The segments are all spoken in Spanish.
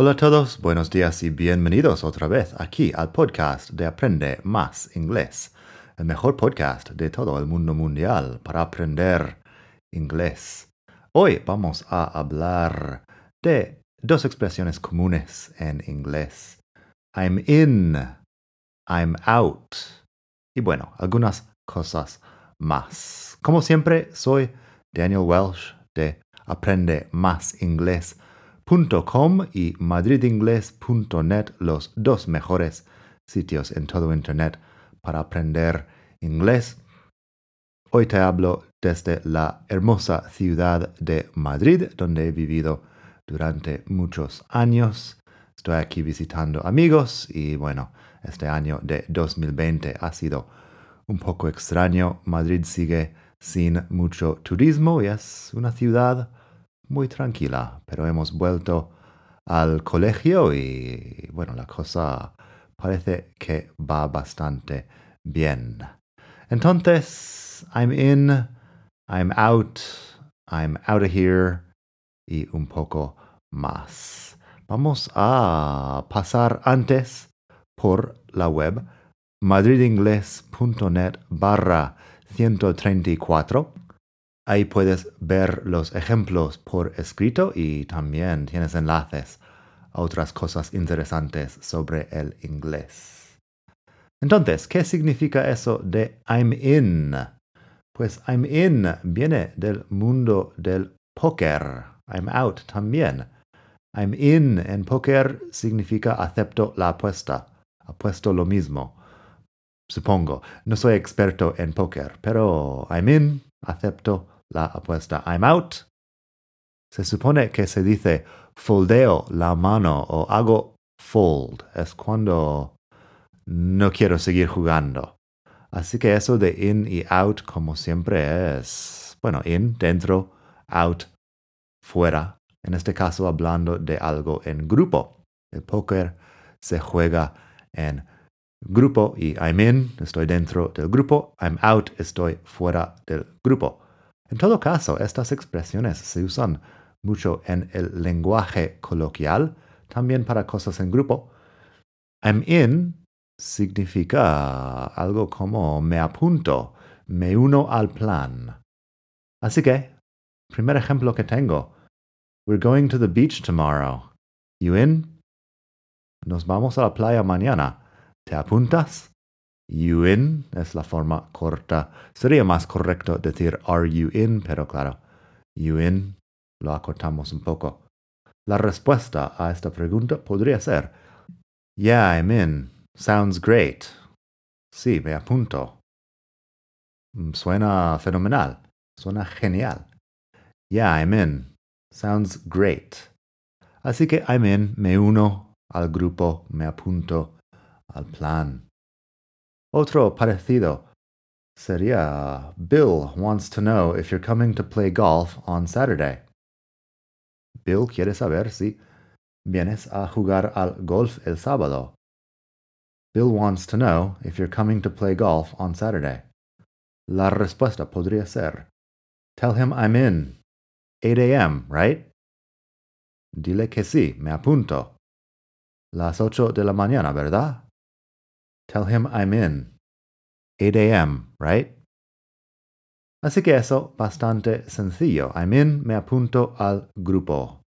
Hola a todos, buenos días y bienvenidos otra vez aquí al podcast de Aprende Más Inglés, el mejor podcast de todo el mundo mundial para aprender inglés. Hoy vamos a hablar de dos expresiones comunes en inglés. I'm in, I'm out y bueno, algunas cosas más. Como siempre, soy Daniel Welsh de Aprende Más Inglés .com y madridingles.net, los dos mejores sitios en todo Internet para aprender inglés. Hoy te hablo desde la hermosa ciudad de Madrid, donde he vivido durante muchos años. Estoy aquí visitando amigos y bueno, este año de 2020 ha sido un poco extraño. Madrid sigue sin mucho turismo y es una ciudad muy tranquila, pero hemos vuelto al colegio y bueno, la cosa parece que va bastante bien. Entonces, I'm in, I'm out, I'm out of here y un poco más. Vamos a pasar antes por la web madridingles.net barra 134 Ahí puedes ver los ejemplos por escrito y también tienes enlaces a otras cosas interesantes sobre el inglés. Entonces, ¿qué significa eso de I'm in? Pues I'm in viene del mundo del póker. I'm out también. I'm in en póker significa acepto la apuesta. Apuesto lo mismo. Supongo. No soy experto en póker, pero I'm in, acepto la apuesta. I'm out. Se supone que se dice foldeo la mano o hago fold. Es cuando no quiero seguir jugando. Así que eso de in y out, como siempre, es, bueno, in, dentro, out, fuera. En este caso, hablando de algo en grupo. El póker se juega en grupo y I'm in, estoy dentro del grupo, I'm out, estoy fuera del grupo. En todo caso, estas expresiones se usan mucho en el lenguaje coloquial, también para cosas en grupo. I'm in significa algo como me apunto, me uno al plan. Así que, primer ejemplo que tengo. We're going to the beach tomorrow. You in? Nos vamos a la playa mañana. ¿Te apuntas? You in es la forma corta. Sería más correcto decir are you in, pero claro, you in lo acortamos un poco. La respuesta a esta pregunta podría ser Yeah, I'm in. Sounds great. Sí, me apunto. Mm, Suena fenomenal. Suena genial. Yeah, I'm in. Sounds great. Así que I'm in, me uno al grupo, me apunto al plan. Otro parecido sería Bill wants to know if you're coming to play golf on Saturday. Bill quiere saber si vienes a jugar al golf el sábado. Bill wants to know if you're coming to play golf on Saturday. La respuesta podría ser Tell him I'm in. 8 a.m., right? Dile que sí, me apunto. Las ocho de la mañana, ¿verdad? Tell him I'm in. 8 a.m., right? Así que eso, bastante sencillo. I'm in, me apunto al grupo.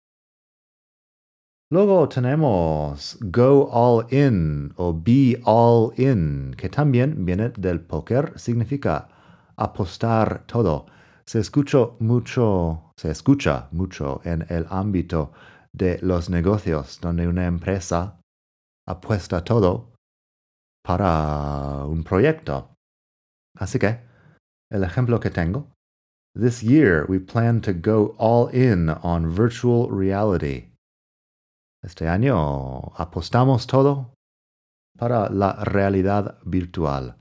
Luego tenemos go all in o be all in, que también viene del póker, significa apostar todo. Se escucha mucho, se escucha mucho en el ámbito de los negocios, donde una empresa apuesta todo para un proyecto. Así que, el ejemplo que tengo, This year we plan to go all in on virtual reality. Este año apostamos todo para la realidad virtual.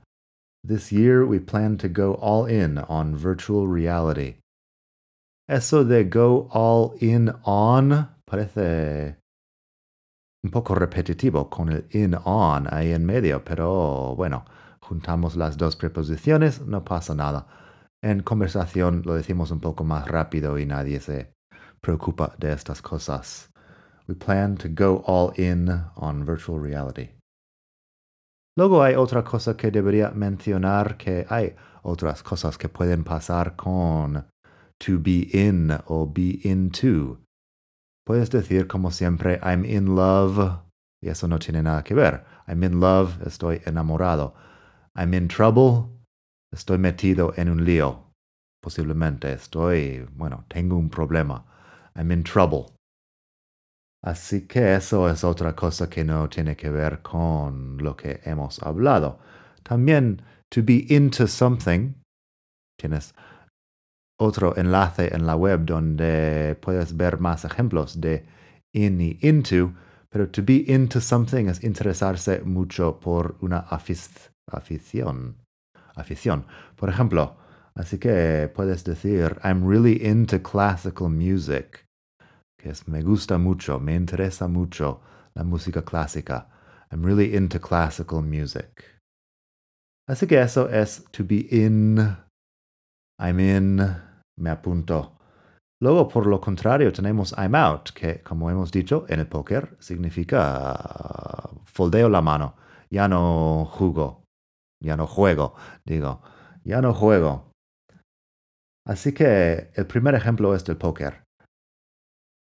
This year we plan to go all in on virtual reality. Eso de go all in on parece un poco repetitivo con el in on ahí en medio, pero bueno, juntamos las dos preposiciones, no pasa nada. En conversación lo decimos un poco más rápido y nadie se preocupa de estas cosas. We plan to go all in on virtual reality. Luego hay otra cosa que debería mencionar que hay otras cosas que pueden pasar con to be in o be into. Puedes decir como siempre I'm in love y eso no tiene nada que ver. I'm in love, estoy enamorado. I'm in trouble, estoy metido en un lío. Posiblemente estoy, bueno, tengo un problema. I'm in trouble. Así que eso es otra cosa que no tiene que ver con lo que hemos hablado. También to be into something, tienes otro enlace en la web donde puedes ver más ejemplos de in y into, pero to be into something es interesarse mucho por una afición. Afición. Por ejemplo, así que puedes decir, I'm really into classical music que es me gusta mucho, me interesa mucho la música clásica. I'm really into classical music. Así que eso es to be in. I'm in. Me apunto. Luego, por lo contrario, tenemos I'm out, que como hemos dicho en el póker, significa uh, foldeo la mano. Ya no jugo. Ya no juego. Digo, ya no juego. Así que el primer ejemplo es del póker.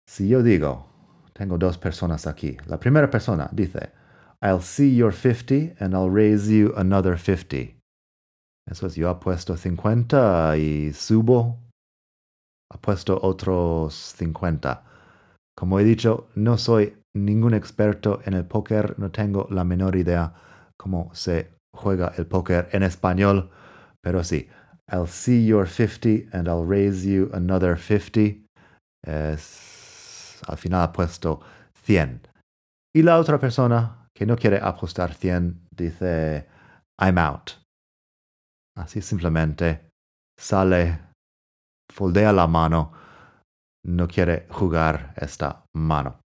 Si yo digo, tengo dos personas aquí. La primera persona dice, I'll see your 50 and I'll raise you another 50. Eso es, yo apuesto 50 y subo, apuesto otros 50. Como he dicho, no soy ningún experto en el póker, no tengo la menor idea cómo se juega el póker en español, pero sí, I'll see your 50 and I'll raise you another 50. Es al final ha puesto 100. Y la otra persona que no quiere apostar 100 dice, I'm out. Así simplemente sale, foldea la mano, no quiere jugar esta mano.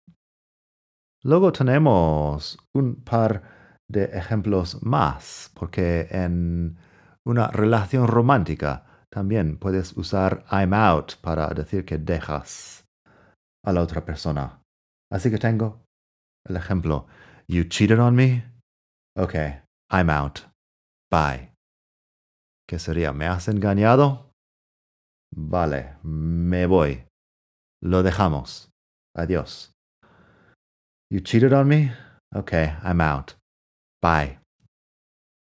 Luego tenemos un par de ejemplos más, porque en una relación romántica también puedes usar I'm out para decir que dejas a la otra persona. Así que tengo el ejemplo. You cheated on me? Okay, I'm out. Bye. ¿Qué sería? ¿Me has engañado? Vale, me voy. Lo dejamos. Adiós. You cheated on me? Okay, I'm out. Bye.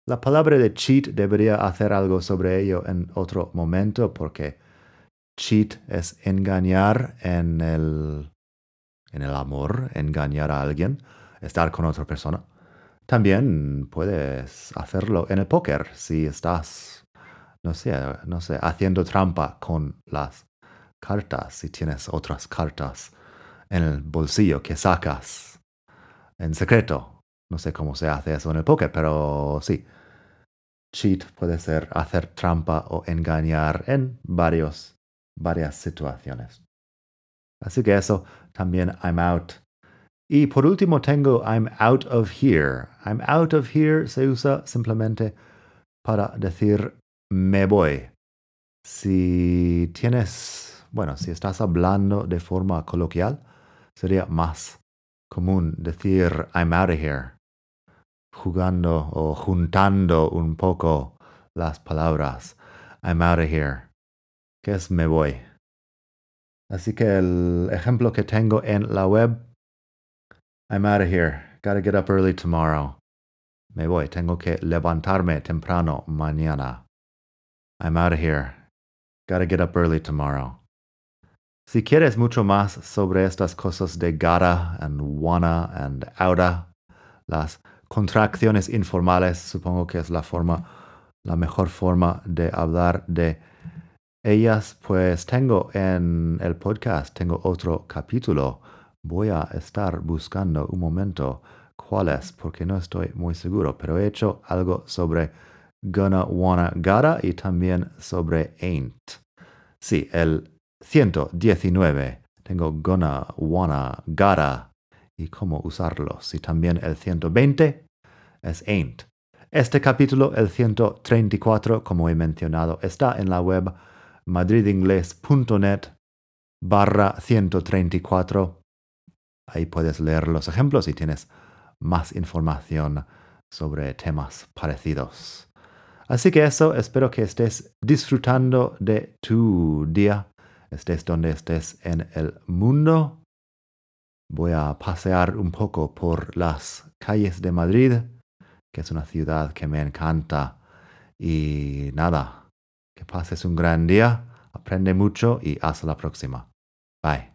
La palabra de cheat debería hacer algo sobre ello en otro momento porque Cheat es engañar en el, en el amor, engañar a alguien, estar con otra persona. También puedes hacerlo en el póker si estás no sé, no sé, haciendo trampa con las cartas, si tienes otras cartas en el bolsillo que sacas en secreto. No sé cómo se hace eso en el póker, pero sí. Cheat puede ser hacer trampa o engañar en varios, varias situaciones. Así que eso también I'm out. Y por último tengo I'm out of here. I'm out of here se usa simplemente para decir me voy. Si tienes, bueno, si estás hablando de forma coloquial, sería más común decir I'm out of here, jugando o juntando un poco las palabras. I'm out of here, que es me voy. Así que el ejemplo que tengo en la web, I'm out of here, gotta get up early tomorrow. Me voy, tengo que levantarme temprano mañana. I'm out of here. Gotta get up early tomorrow. Si quieres mucho más sobre estas cosas de gotta and wanna and outa, las contracciones informales, supongo que es la forma, la mejor forma de hablar de ellas, pues tengo en el podcast, tengo otro capítulo. Voy a estar buscando un momento cuál es, porque no estoy muy seguro, pero he hecho algo sobre gonna, wanna, gotta y también sobre ain't. Sí, el 119. Tengo gonna, wanna, gotta y cómo usarlos. Y también el 120 es ain't. Este capítulo, el 134, como he mencionado, está en la web madridingles.net barra 134. Ahí puedes leer los ejemplos y tienes más información sobre temas parecidos. Así que eso, espero que estés disfrutando de tu día, estés donde estés en el mundo. Voy a pasear un poco por las calles de Madrid, que es una ciudad que me encanta. Y nada, que pases un gran día, aprende mucho y hasta la próxima. Bye.